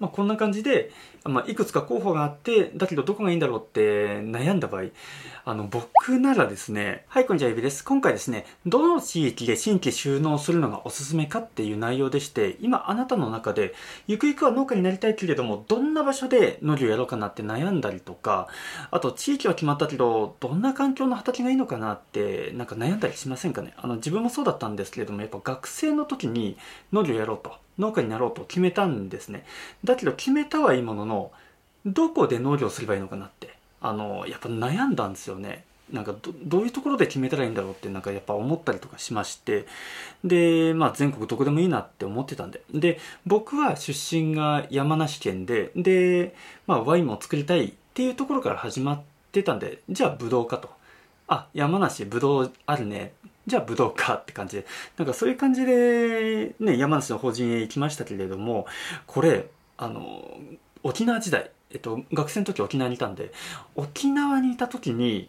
まあ、こんな感じで、まあ、いくつか候補があって、だけどどこがいいんだろうって悩んだ場合、あの、僕ならですね、はい、こんにちは、ゆびです。今回ですね、どの地域で新規収納するのがおすすめかっていう内容でして、今あなたの中で、ゆくゆくは農家になりたいけれども、どんな場所で農業やろうかなって悩んだりとか、あと地域は決まったけど、どんな環境の畑がいいのかなって、なんか悩んだりしませんかね？あの、自分もそうだったんですけれども、やっぱ学生の時に農業やろうと。農家になろうと決めたんですね。だけど決めたはいいものの、どこで農業すればいいのかなって、あの、やっぱ悩んだんですよね。なんかどういうところで決めたらいいんだろうってなんかやっぱ思ったりとかしましてでまあ全国どこでもいいなって思ってたんでで僕は出身が山梨県でで、まあ、ワインも作りたいっていうところから始まってたんでじゃあブドウかとあ山梨ブドウあるねじゃあ武道家って感じで、なんかそういう感じで、ね、山梨の法人へ行きましたけれども、これ、あの、沖縄時代、えっと、学生の時沖縄にいたんで、沖縄にいた時に、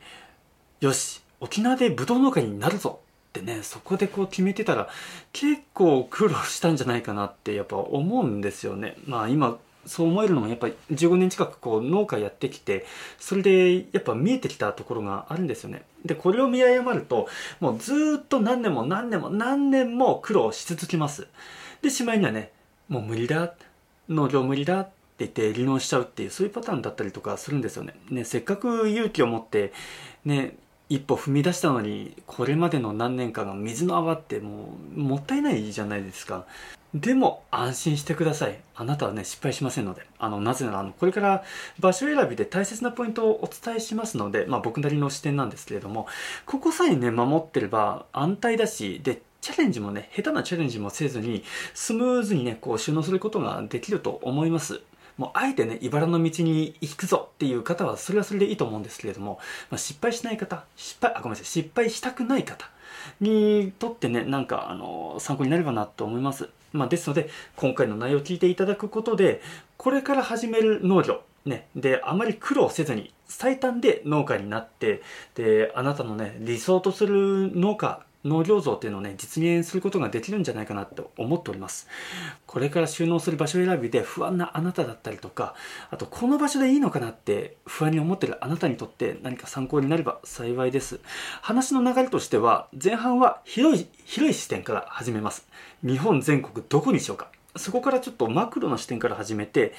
よし、沖縄で武道農家になるぞってね、そこでこう決めてたら、結構苦労したんじゃないかなってやっぱ思うんですよね。まあ今、そう思えるのもやっぱり15年近くこう農家やってきてそれでやっぱ見えてきたところがあるんですよねでこれを見誤るともうずっと何年も何年も何年も苦労し続けます。でしまいにはねもう無理だ農業無理だって言って離農しちゃうっていうそういうパターンだったりとかするんですよね。ねせっかく勇気を持ってね一歩踏み出したのにこれまでの何年間が水の泡ってもうもったいないじゃないですか。でも安心してください。あなたはね、失敗しませんので。あの、なぜなら、あの、これから場所選びで大切なポイントをお伝えしますので、まあ僕なりの視点なんですけれども、ここさえね、守ってれば安泰だし、で、チャレンジもね、下手なチャレンジもせずに、スムーズにね、こう収納することができると思います。もうあえてね、茨の道に行くぞっていう方は、それはそれでいいと思うんですけれども、まあ、失敗しない方、失敗、あ、ごめんなさい、失敗したくない方にとってね、なんか、あの、参考になればなと思います。まあ、ですので、今回の内容を聞いていただくことで、これから始める農業、ね、で、あまり苦労せずに、最短で農家になって、で、あなたのね、理想とする農家、農業像っていうのをね、実現することができるんじゃないかなと思っております。これから収納する場所選びで不安なあなただったりとか、あとこの場所でいいのかなって不安に思ってるあなたにとって何か参考になれば幸いです。話の流れとしては、前半は広い、広い視点から始めます。日本全国どこにしようか。そこからちょっとマクロの視点から始めて、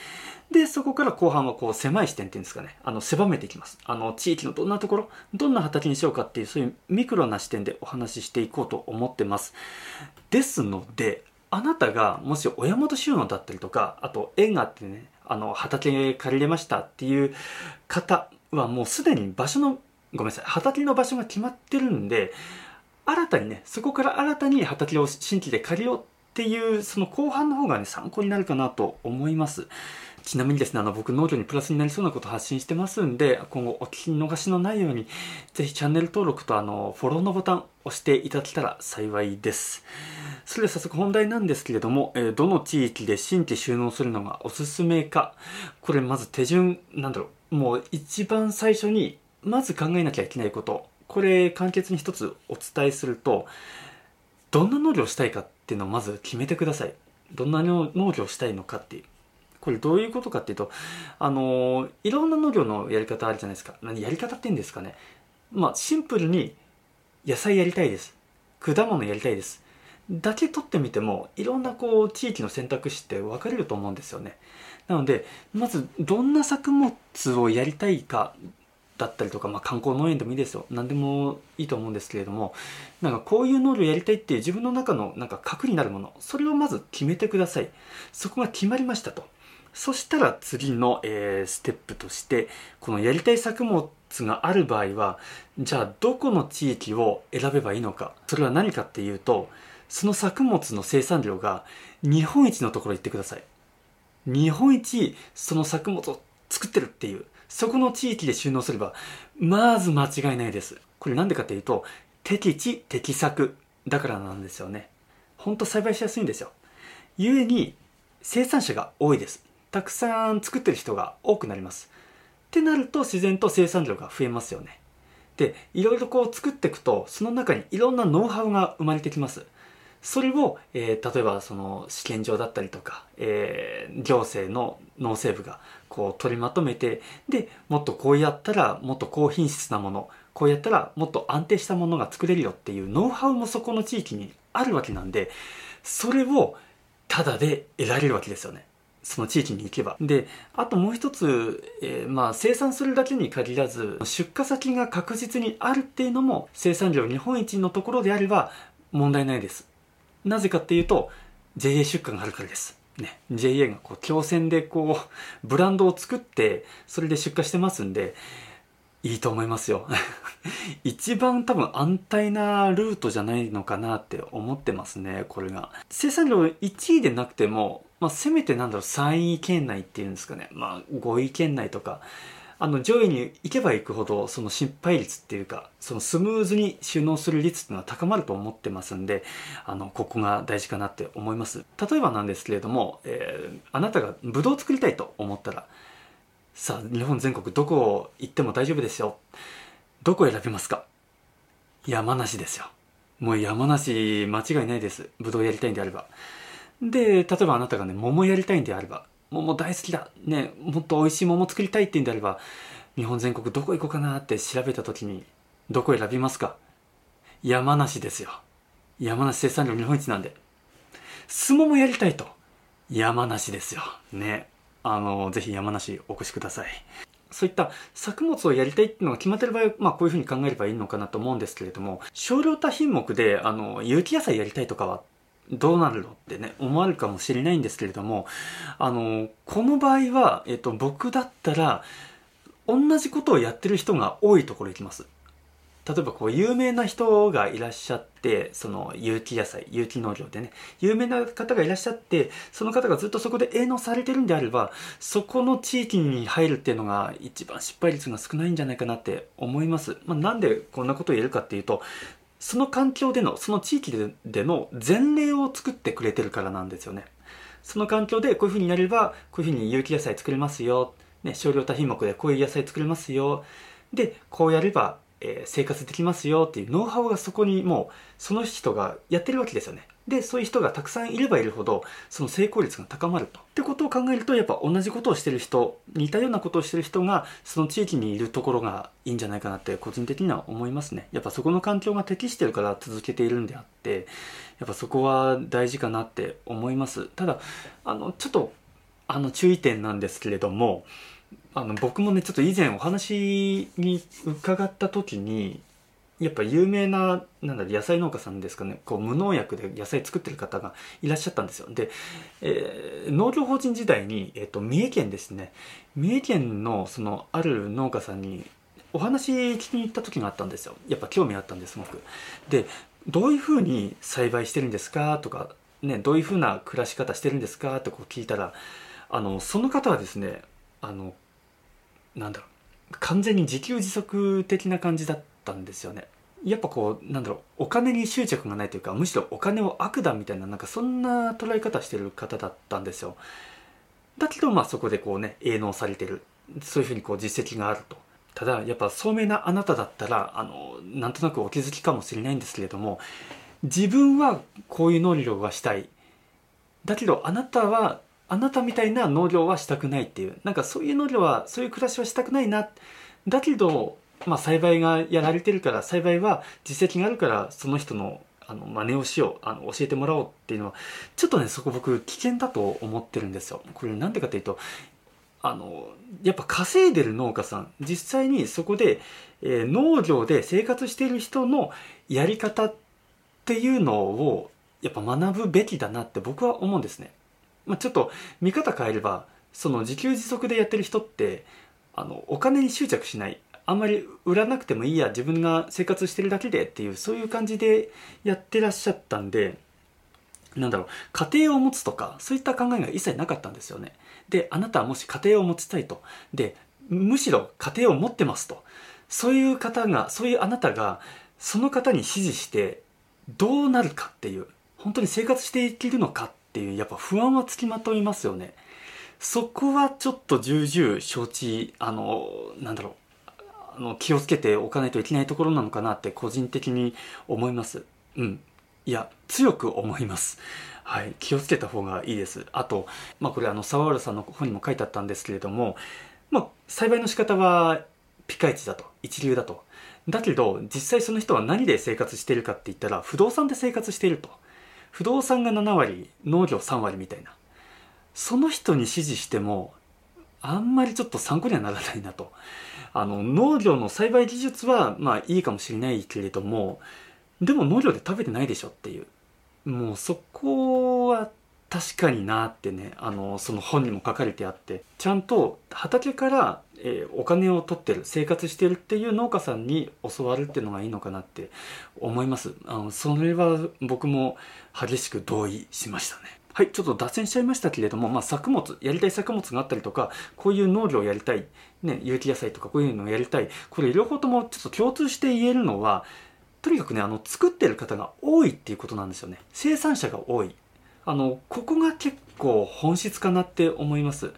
で、そこから後半はこう狭い視点っていうんですかね、あの、狭めていきます。あの、地域のどんなところ、どんな畑にしようかっていう、そういうミクロな視点でお話ししていこうと思ってます。ですので、あなたがもし親元収納だったりとか、あと縁があってね、あの、畑借りれましたっていう方はもうすでに場所の、ごめんなさい、畑の場所が決まってるんで、新たにね、そこから新たに畑を新規で借りようっていうその後半の方がね参考になるかなと思いますちなみにですね、あの、僕、農業にプラスになりそうなことを発信してますんで、今後お聞き逃しのないように、ぜひチャンネル登録と、あの、フォローのボタン押していただけたら幸いです。それでは早速本題なんですけれども、え、どの地域で新規収納するのがおすすめか。これ、まず手順、なんだろう、もう一番最初に、まず考えなきゃいけないこと。これ、簡潔に一つお伝えすると、どんな農業をしたいかっていうのをまず決めてください。どんな農業したいのかっていう。これどういうことかっていうと、あのー、いろんな農業のやり方あるじゃないですか。何やり方って言うんですかね。まあ、シンプルに野菜やりたいです。果物やりたいです。だけ取ってみても、いろんなこう、地域の選択肢って分かれると思うんですよね。なので、まず、どんな作物をやりたいかだったりとか、まあ、観光農園でもいいですよ。何でもいいと思うんですけれどもなんかこういう農業やりたいっていう自分の中のなんか核になるものそれをまず決めてください。そこが決まりましたと。そしたら次の、えー、ステップとしてこのやりたい作物がある場合はじゃあどこの地域を選べばいいのか。それは何かっていうとその作物の生産量が日本一のところ行ってください。日本一その作物を作ってるっていう。そこの地域で収納すれば、まず間違いないです。これなんでかっていうと、適地、適作だからなんですよね。ほんと栽培しやすいんですよ。故に、生産者が多いです。たくさん作ってる人が多くなります。ってなると自然と生産量が増えますよね。で、いろいろこう作っていくと、その中にいろんなノウハウが生まれてきます。それを、えー、例えばその試験場だったりとか、えー、行政の農政部がこう取りまとめて、で、もっとこうやったらもっと高品質なもの、こうやったらもっと安定したものが作れるよっていうノウハウもそこの地域にあるわけなんで、それをタダで得られるわけですよね。その地域に行けば。で、あともう一つ、えー、まあ生産するだけに限らず、出荷先が確実にあるっていうのも生産量日本一のところであれば問題ないです。なぜかっていうと、JA 出荷があるからです。ね、JA がこう、強戦でこう、ブランドを作って、それで出荷してますんで、いいと思いますよ。一番多分安泰なルートじゃないのかなって思ってますね、これが。生産量1位でなくても、まあ、せめてなんだろう、3位圏内っていうんですかね。まあ、5位圏内とか、あの、上位に行けば行くほど、その失敗率っていうか、そのスムーズに収納する率っていうのは高まると思ってますんで、あの、ここが大事かなって思います。例えばなんですけれども、えー、あなたがブドウを作りたいと思ったら、さあ、日本全国どこ行っても大丈夫ですよ。どこ選びますか？山梨ですよ。もう山梨間違いないです。ブドウやりたいんであれば。で、例えばあなたがね、桃やりたいんであれば、桃大好きだ。ね、もっと美味しい桃作りたいって言うんであれば、日本全国どこ行こうかなって調べた時に、どこ選びますか？山梨ですよ。山梨生産量日本一なんで。相撲もやりたいと。山梨ですよ。ね。あの、ぜひ山梨お越しください。そういった作物をやりたいっていうのが決まってる場合まあこういうふうに考えればいいのかなと思うんですけれども、少量多品目で、あの、有機野菜やりたいとかはどうなるのってね、思われるかもしれないんですけれども、あの、この場合は、えっと、僕だったら、同じことをやってる人が多いところ行きます。例えばこう有名な人がいらっしゃってその有機野菜有機農業でね有名な方がいらっしゃってその方がずっとそこで営農されてるんであればそこの地域に入るっていうのが一番失敗率が少ないんじゃないかなって思います、まあ、なんでこんなことを言えるかっていうとその環境でのその地域での前例を作ってくれてるからなんですよね。その環境でこういうふうになればこういうふうに有機野菜作れますよ、ね、少量多品目でこういう野菜作れますよ。でこうやればえー、生活できますよっていうノウハウがそこにもうその人がやってるわけですよね。で、そういう人がたくさんいればいるほど、その成功率が高まると。ってことを考えると、やっぱ同じことをしてる人、似たようなことをしてる人が、その地域にいるところがいいんじゃないかなって個人的には思いますね。やっぱそこの環境が適してるから続けているんであって、やっぱそこは大事かなって思います。ただ、あの、ちょっと、あの、注意点なんですけれども、あの僕もねちょっと以前お話に伺った時にやっぱ有名ななんだ野菜農家さんですかね。こう無農薬で野菜作ってる方がいらっしゃったんですよ。で、えー、農業法人時代に、えーと、三重県ですね。三重県のそのある農家さんにお話聞きに行った時があったんですよ。やっぱ興味あったんですすごく。でどういうふうに栽培してるんですかとかねどういうふうな暮らし方してるんですかってこう聞いたらあのその方はですねあのなんだろう完全に自給自足的な感じだったたんですよね。やっぱこうなんだろうお金に執着がないというかむしろお金を悪だみたいななんかそんな捉え方してる方だったんですよ。だけどまあそこでこうね営農されてる。そういうふうにこう実績があると。ただやっぱ聡明なあなただったらあのなんとなくお気づきかもしれないんですけれども自分はこういう農業がしたい。だけどあなたはあなたみたいな農業はしたくないっていう。なんかそういう農業はそういう暮らしはしたくないな。だけど、まあ、栽培がやられてるから栽培は実績があるからその人のあの真似をしようあの教えてもらおうっていうのはちょっとねそこ僕危険だと思ってるんですよ。これなんでかっていうとあのやっぱ稼いでる農家さん実際にそこで、えー、農業で生活している人のやり方っていうのをやっぱ学ぶべきだなって僕は思うんですね。まあ、ちょっと見方変えればその自給自足でやってる人ってあのお金に執着しないあんまり売らなくてもいいや自分が生活してるだけでっていうそういう感じでやってらっしゃったんでなんだろう家庭を持つとかそういった考えが一切なかったんですよね。であなたはもし家庭を持ちたいと。でむしろ家庭を持ってますと。そういう方がそういうあなたがその方に指示してどうなるかっていう本当に生活していけるのかっていうやっぱ不安はつきまといますよね。そこはちょっと重々承知あのなんだろうの気をつけておかないといけないところなのかなって個人的に思いますうんいや、強く思います。はい、気をつけた方がいいです。あと、まあこれあの、沢原さんの本にも書いてあったんですけれども、まあ、栽培の仕方はピカイチだと、一流だと。だけど、実際その人は何で生活しているかって言ったら、不動産で生活していると。不動産が7割、農業3割みたいな。その人に指示しても、あんまりちょっと参考にはならないなと。あの、農業の栽培技術は、まあいいかもしれないけれども、でも農業で食べてないでしょっていう。もうそこは確かになってね、あの、その本にも書かれてあって、ちゃんと畑から、えー、お金を取ってる、生活してるっていう農家さんに教わるっていうのがいいのかなって思います。あの、それは僕も激しく同意しましたね。はい、ちょっと脱線しちゃいましたけれども、まあ、作物、やりたい作物があったりとか、こういう農業をやりたい、ね、有機野菜とかこういうのをやりたい、これ両方ともちょっと共通して言えるのは、とにかくね、あの、作ってる方が多いっていうことなんですよね。生産者が多い。あの、ここが結構本質かなって思います。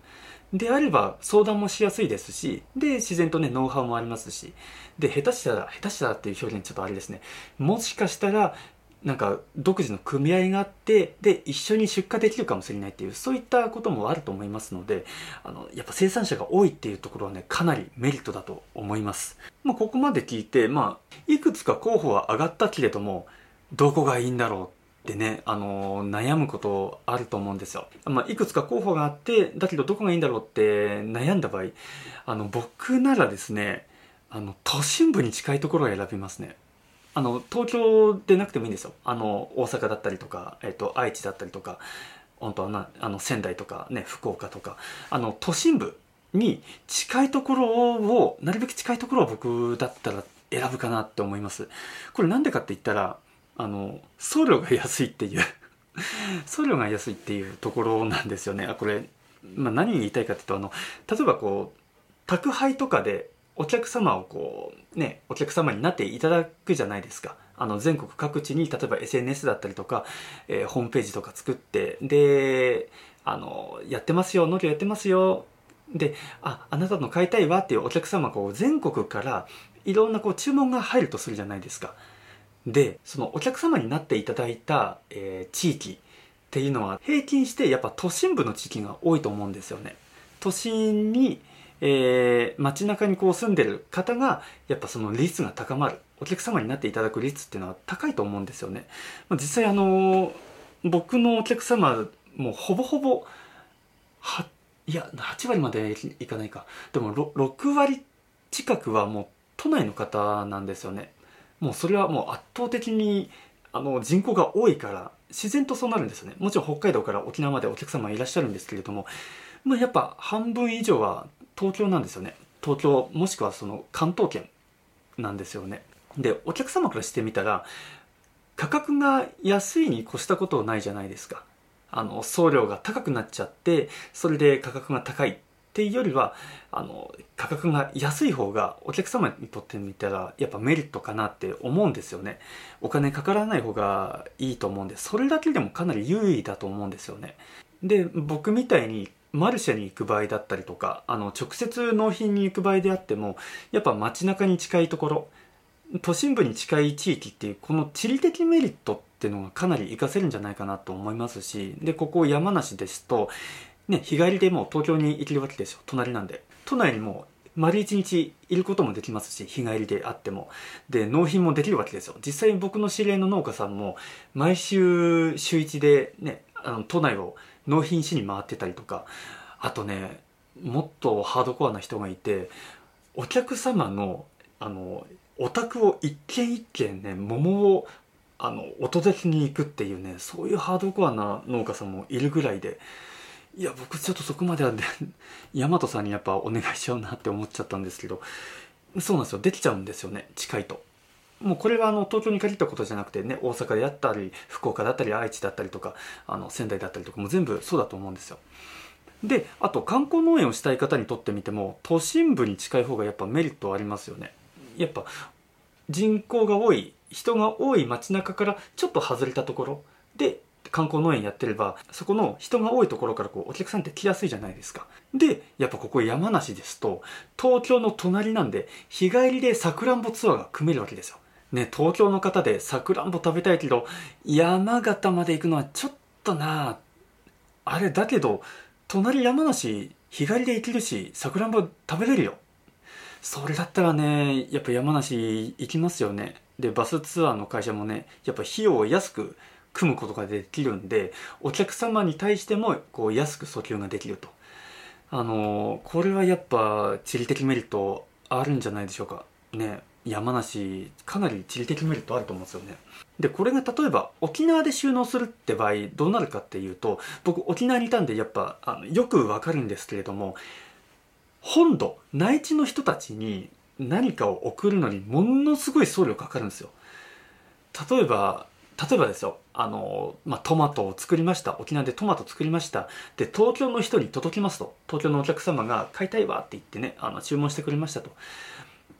であれば相談もしやすいですし、で、自然とね、ノウハウもありますし、で、下手したら、下手したらっていう表現ちょっとあれですね。もしかしたら、なんか独自の組合があってで一緒に出荷できるかもしれないっていうそういったこともあると思いますのであのやっぱ生産者が多いっていうところはねかなりメリットだと思います、まあ、ここまで聞いてまあいくつか候補は上がったけれどもどこがいいんだろうってね、あの悩むことあると思うんですよ。まあ、いくつか候補があって、だけどどこがいいんだろうって悩んだ場合、あの、僕ならですね、あの、都心部に近いところを選びますね。あの、東京でなくてもいいんですよ。あの、大阪だったりとか、えっ、と、愛知だったりとか、本当はな、あの、仙台とかね、福岡とか、あの、都心部に近いところを、なるべく近いところを僕だったら選ぶかなって思います。これなんでかって言ったら、あの、送料が安いっていう 送料が安いっていうところなんですよね。あ、これ、まあ、何に言いたいかっていうと、あの、例えばこう、宅配とかでお客様をこう、ね、お客様になっていただくじゃないですか。あの、全国各地に、例えば SNS だったりとか、えー、ホームページとか作って、で、あの、やってますよ、農業やってますよ、で、あ、あなたの買いたいわっていうお客様こう全国からいろんなこう注文が入るとするじゃないですか。で、そのお客様になっていただいた、えー、地域っていうのは平均してやっぱ都心部の地域が多いと思うんですよね。都心にえー、街中にこう住んでる方が、やっぱその率が高まる。お客様になっていただく率っていうのは高いと思うんですよね。まあ、実際あの僕のお客様、もうほぼほぼ、いや、8割までいかないか。でも6割近くはもう都内の方なんですよね。もうそれはもう圧倒的にあの人口が多いから自然とそうなるんですよね。もちろん北海道から沖縄までお客様いらっしゃるんですけれども、まあ、やっぱ半分以上は東京なんですよね。東京もしくはその関東圏なんですよね。でお客様からしてみたら価格が安いに越したことないじゃないですか。あの送料が高くなっちゃってそれで価格が高いっていうよりはあの価格が安い方がお客様にとってみたらやっぱメリットかなって思うんですよね。お金かからない方がいいと思うんでそれだけでもかなり優位だと思うんですよね。で僕みたいにマルシェに行く場合だったりとか、あの、直接納品に行く場合であっても、やっぱ街中に近いところ、都心部に近い地域っていう、この地理的メリットっていうのがかなり活かせるんじゃないかなと思いますし、で、ここ山梨ですと、ね、日帰りでもう東京に行けるわけですよ。隣なんで。都内にも丸一日いることもできますし、日帰りであっても。で、納品もできるわけですよ。実際僕の知り合いの農家さんも、毎週週一でね、あの、都内を納品しに回ってたりとかあとねもっとハードコアな人がいてお客様のあのお宅を一軒一軒ね桃をあのお届けに行くっていうねそういうハードコアな農家さんもいるぐらいでいや僕ちょっとそこまではね 大和さんにやっぱお願いしちゃうなって思っちゃったんですけどそうなんですよできちゃうんですよね近いと。もうこれはあの東京に限ったことじゃなくてね大阪であったり福岡だったり愛知だったりとかあの仙台だったりとかも全部そうだと思うんですよ。であと観光農園をしたい方にとってみても都心部に近い方がやっぱメリットありますよね。やっぱ人口が多い人が多い街中からちょっと外れたところで観光農園やってればそこの人が多いところからこうお客さんって来やすいじゃないですかでやっぱここ山梨ですと東京の隣なんで日帰りでさくらんぼツアーが組めるわけですよね、東京の方でさくらんぼ食べたいけど、山形まで行くのはちょっとなあれだけど、隣山梨、日帰りで行けるし、さくらんぼ食べれるよ。それだったらね、やっぱ山梨行きますよね。で、バスツアーの会社もね、やっぱ費用を安く組むことができるんで、お客様に対してもこう安く訴求ができると。あのこれはやっぱ地理的メリットあるんじゃないでしょうか。ね。山梨、かなり地理的メリットあると思うんですよね。で、これが例えば沖縄で収納するって場合どうなるかっていうと、僕沖縄にいたんでやっぱあのよくわかるんですけれども、本土、内地の人たちに何かを送るのにものすごい送料かかるんですよ。例えば、例えばですよ、あの、まあ、トマトを作りました。沖縄でトマト作りました。で、東京の人に届きますと。東京のお客様が買いたいわって言ってね、あの、注文してくれましたと。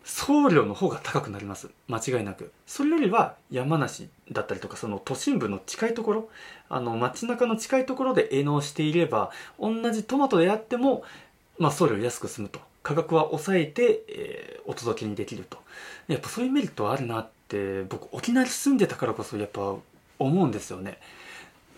送料の方が高くなります。間違いなく。それよりは山梨だったりとか、その都心部の近いところ、あの、街中の近いところで営農していれば、同じトマトであっても、まあ、送料安く済むと。価格は抑えて、えー、お届けにできると。やっぱそういうメリットはあるなって僕沖縄に住んでたからこそやっぱ思うんですよね。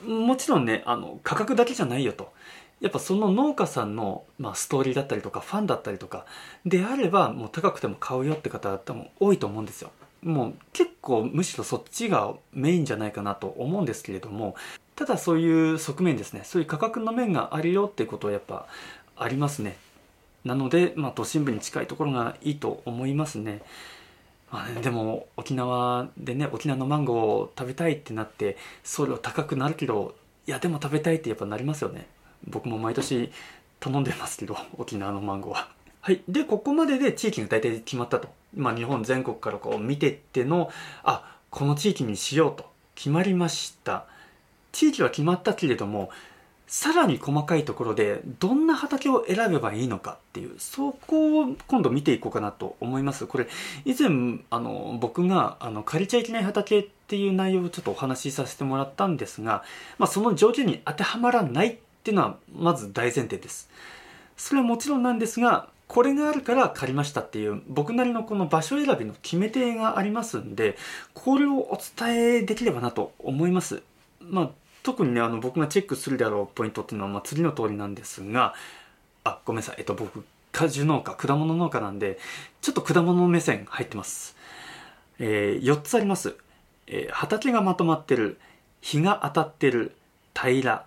もちろんねあの価格だけじゃないよと。やっぱその農家さんの、まあ、ストーリーだったりとかファンだったりとかであればもう高くても買うよって方多分多いと思うんですよ。もう結構むしろそっちがメインじゃないかなと思うんですけれどもただそういう側面ですねそういう価格の面があるよっていうことはやっぱありますねなので、まあ、都心部に近いところがいいと思いますね。まあね、でも沖縄でね沖縄のマンゴーを食べたいってなって送料高くなるけどいやでも食べたいってやっぱなりますよね僕も毎年頼んでますけど 沖縄のマンゴーは。はい。でここまでで地域が大体決まったと。まあ日本全国からこう見てってのあこの地域にしようと。決まりました。地域は決まったけれどもさらに細かいところでどんな畑を選べばいいのかっていうそこを今度見ていこうかなと思います。これ以前あの僕があの借りちゃいけない畑っていう内容をちょっとお話しさせてもらったんですが、まあ、その条件に当てはまらないっていうのはまず大前提ですそれはもちろんなんですがこれがあるから借りましたっていう僕なりのこの場所選びの決め手がありますんでこれをお伝えできればなと思いますまあ特にね、あの、僕がチェックするであろうポイントっていうのは、まあ、次の通りなんですが、あ、ごめんなさい。えっと、僕、果樹農家、果物農家なんで、ちょっと果物目線入ってます。えー、4つあります。えー、畑がまとまってる、日が当たってる、平ら、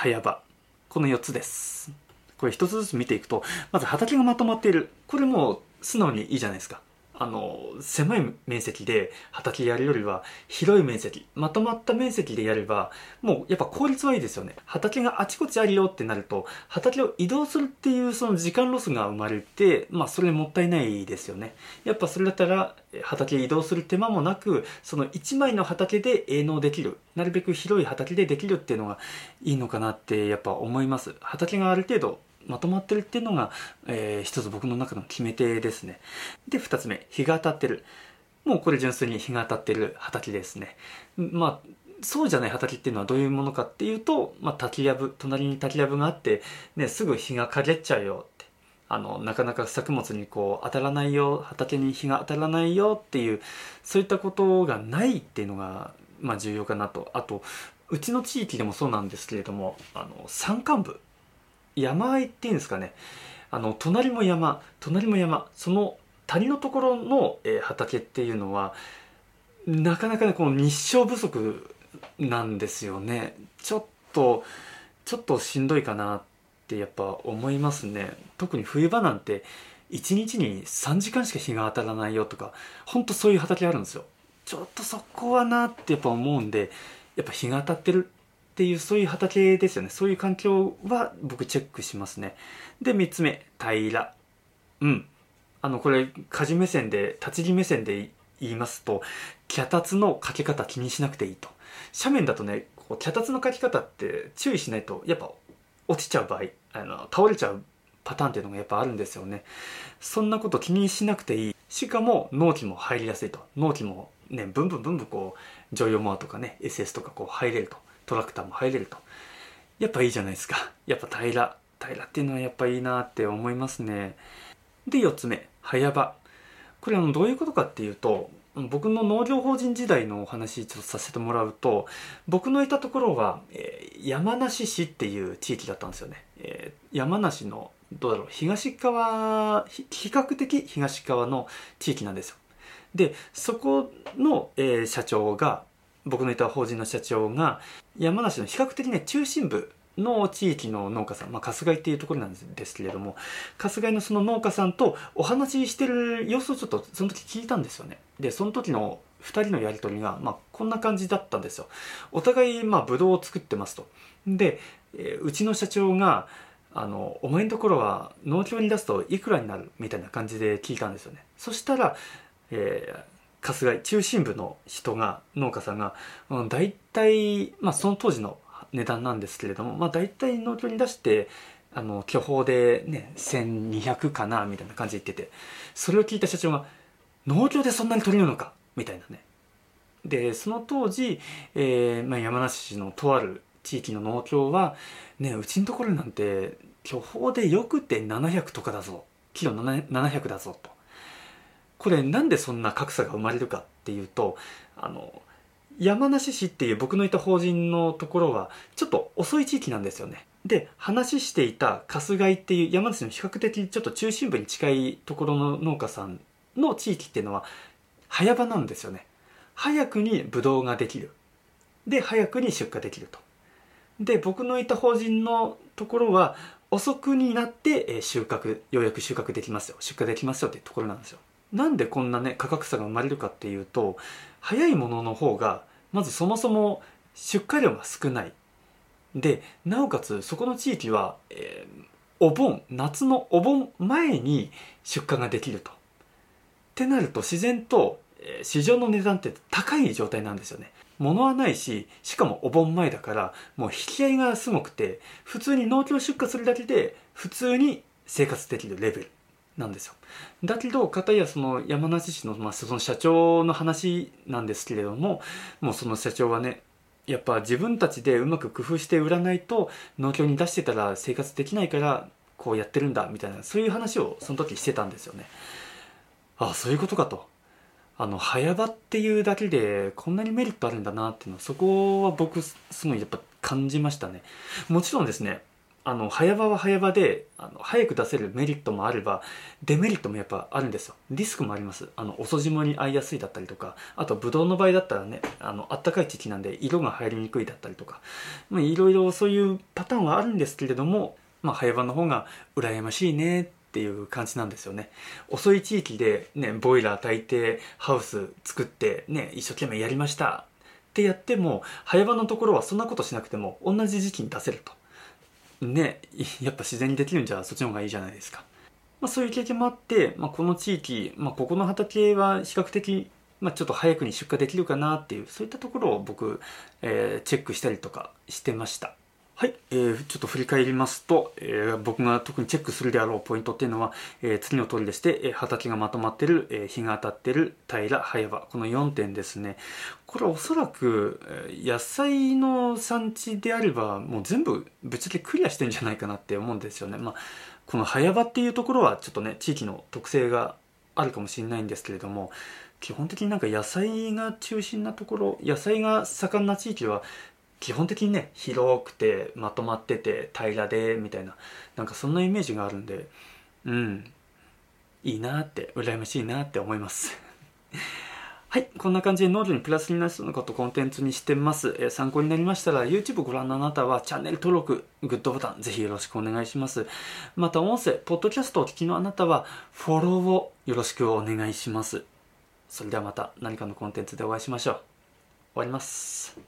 早場。この4つです。これ一つずつ見ていくと、まず畑がまとまっている。これもう素直にいいじゃないですか。あの狭い面積で畑やるよりは広い面積まとまった面積でやればもうやっぱ効率はいいですよね。畑があちこちあるよってなると畑を移動するっていうその時間ロスが生まれてまあそれもったいないですよね。やっぱそれだったら畑移動する手間もなくその1枚の畑で営農できるなるべく広い畑でできるっていうのがいいのかなってやっぱ思います。畑がある程度まとまってるっていうのが、えー、一つ僕の中の決め手ですね。で、二つ目、日が当たってる。もうこれ純粋に日が当たってる畑ですね。まあ、そうじゃない畑っていうのはどういうものかっていうと、まあ、滝やぶ、隣に滝やぶがあって、ね、すぐ日が陰っちゃうよって。あの、なかなか作物にこう当たらないよ、畑に日が当たらないよっていう、そういったことがないっていうのが、まあ重要かなと。あと、うちの地域でもそうなんですけれども、あの、山間部。山あいっていうんですかね。あの隣も山隣も山。その谷のところの、えー、畑っていうのはなかなかねこの日照不足なんですよね。ちょっとちょっとしんどいかなってやっぱ思いますね。特に冬場なんて1日に3時間しか日が当たらないよとかほんとそういう畑あるんですよ。ちょっとそこはなってやっぱ思うんでやっぱ日が当たってるっていうそういう畑ですよね。そういう環境は僕チェックしますね。で3つ目平。らうん。あのこれ家事目線で立ち木目線で言いますと脚立のかけ方気にしなくていいと。斜面だとねこう脚立のかけ方って注意しないとやっぱ落ちちゃう場合あの倒れちゃうパターンっていうのがやっぱあるんですよね。そんなこと気にしなくていい。しかも納期も入りやすいと。納期もねブンブンブンブンこう乗用モアとかね SS とかこう入れると。トラクターも入れると。やっぱいいじゃないですか。やっぱ平ら平らっていうのはやっぱいいなって思いますね。で4つ目早場。これあのどういうことかっていうと僕の農業法人時代のお話ちょっとさせてもらうと僕のいたところは、えー、山梨市っていう地域だったんですよね、えー、山梨のどうだろう東側比較的東側の地域なんですよ。でそこの、えー、社長が僕のいた法人の社長が山梨の比較的ね中心部の地域の農家さん、まあ、春日井っていうところなんですけれども春日井のその農家さんとお話ししてる様子をちょっとその時聞いたんですよね。でその時の2人のやり取りが、まあ、こんな感じだったんですよ。お互いまあブドウを作ってますと。で、え、うちの社長があのお前のところは農協に出すといくらになるみたいな感じで聞いたんですよね。そしたら、えー、春日井中心部の人が農家さんが、うん、大体、まあ、その当時の値段なんですけれども、まあ、大体農協に出してあの巨峰でね1200かなみたいな感じで言っててそれを聞いた社長が「農協でそんなに取れるのか?」みたいなね。でその当時、えーまあ、山梨市のとある地域の農協はねうちのところなんて巨峰でよくて700とかだぞ。キロ700だぞと。これなんでそんな格差が生まれるかっていうとあの山梨市っていう僕のいた法人のところはちょっと遅い地域なんですよね。で話していた春日井っていう山梨の比較的ちょっと中心部に近いところの農家さんの地域っていうのは早場なんですよね。早くにブドウができる。で早くに出荷できると。で僕のいた法人のところは遅くになって収穫ようやく収穫できますよ。出荷できますよっていうところなんですよ。なんでこんなね価格差が生まれるかっていうと早いものの方がまずそもそも出荷量が少ないでなおかつそこの地域は、えー、お盆夏のお盆前に出荷ができると。ってなると自然と、えー、市場の値段って高い状態なんですよね。物はないししかもお盆前だからもう引き合いがすごくて普通に農協出荷するだけで普通に生活できるレベルなんですよ。だけど片やその山梨市の,、まあ、その社長の話なんですけれどももうその社長はねやっぱ自分たちでうまく工夫して売らないと農協に出してたら生活できないからこうやってるんだみたいなそういう話をその時してたんですよね。ああそういうことかと。あの早場っていうだけでこんなにメリットあるんだなっていうのはそこは僕すごいやっぱ感じましたね。もちろんですねあの早場は早場であの早く出せるメリットもあればデメリットもやっぱあるんですよ。リスクもあります。あの遅霜に合いやすいだったりとかあとブドウの場合だったらねあの暖かい時期なんで色が入りにくいだったりとかいろいろそういうパターンはあるんですけれどもまあ早場の方が羨ましいねっていう感じなんですよね。遅い地域でねボイラー炊いてハウス作ってね一生懸命やりましたってやっても早場のところはそんなことしなくても同じ時期に出せると。ね、やっぱ自然にできるんじゃそっちの方がいいじゃないですか。まあ、そういう経験もあって、まあ、この地域、まあ、ここの畑は比較的、まあ、ちょっと早くに出荷できるかなっていうそういったところを僕、えー、チェックしたりとかしてました。はい、えー、ちょっと振り返りますと、えー、僕が特にチェックするであろうポイントっていうのは、えー、次の通りでして、えー、畑がまとまってる、えー、日が当たってる平早場この4点ですね。これおそらく、野菜の産地であればもう全部ぶっちゃけクリアしてんじゃないかなって思うんですよね。まあこの早場っていうところはちょっとね地域の特性があるかもしれないんですけれども基本的になんか野菜が中心なところ野菜が盛んな地域は基本的にね広くてまとまってて平らでみたいななんかそんなイメージがあるんでうんいいなって羨ましいなって思います。はいこんな感じでノートにプラスになりそうなことコンテンツにしてます、えー、参考になりましたら YouTube ご覧のあなたはチャンネル登録グッドボタンぜひよろしくお願いします。また音声ポッドキャストをお聞きのあなたはフォローをよろしくお願いします。それではまた何かのコンテンツでお会いしましょう。終わります。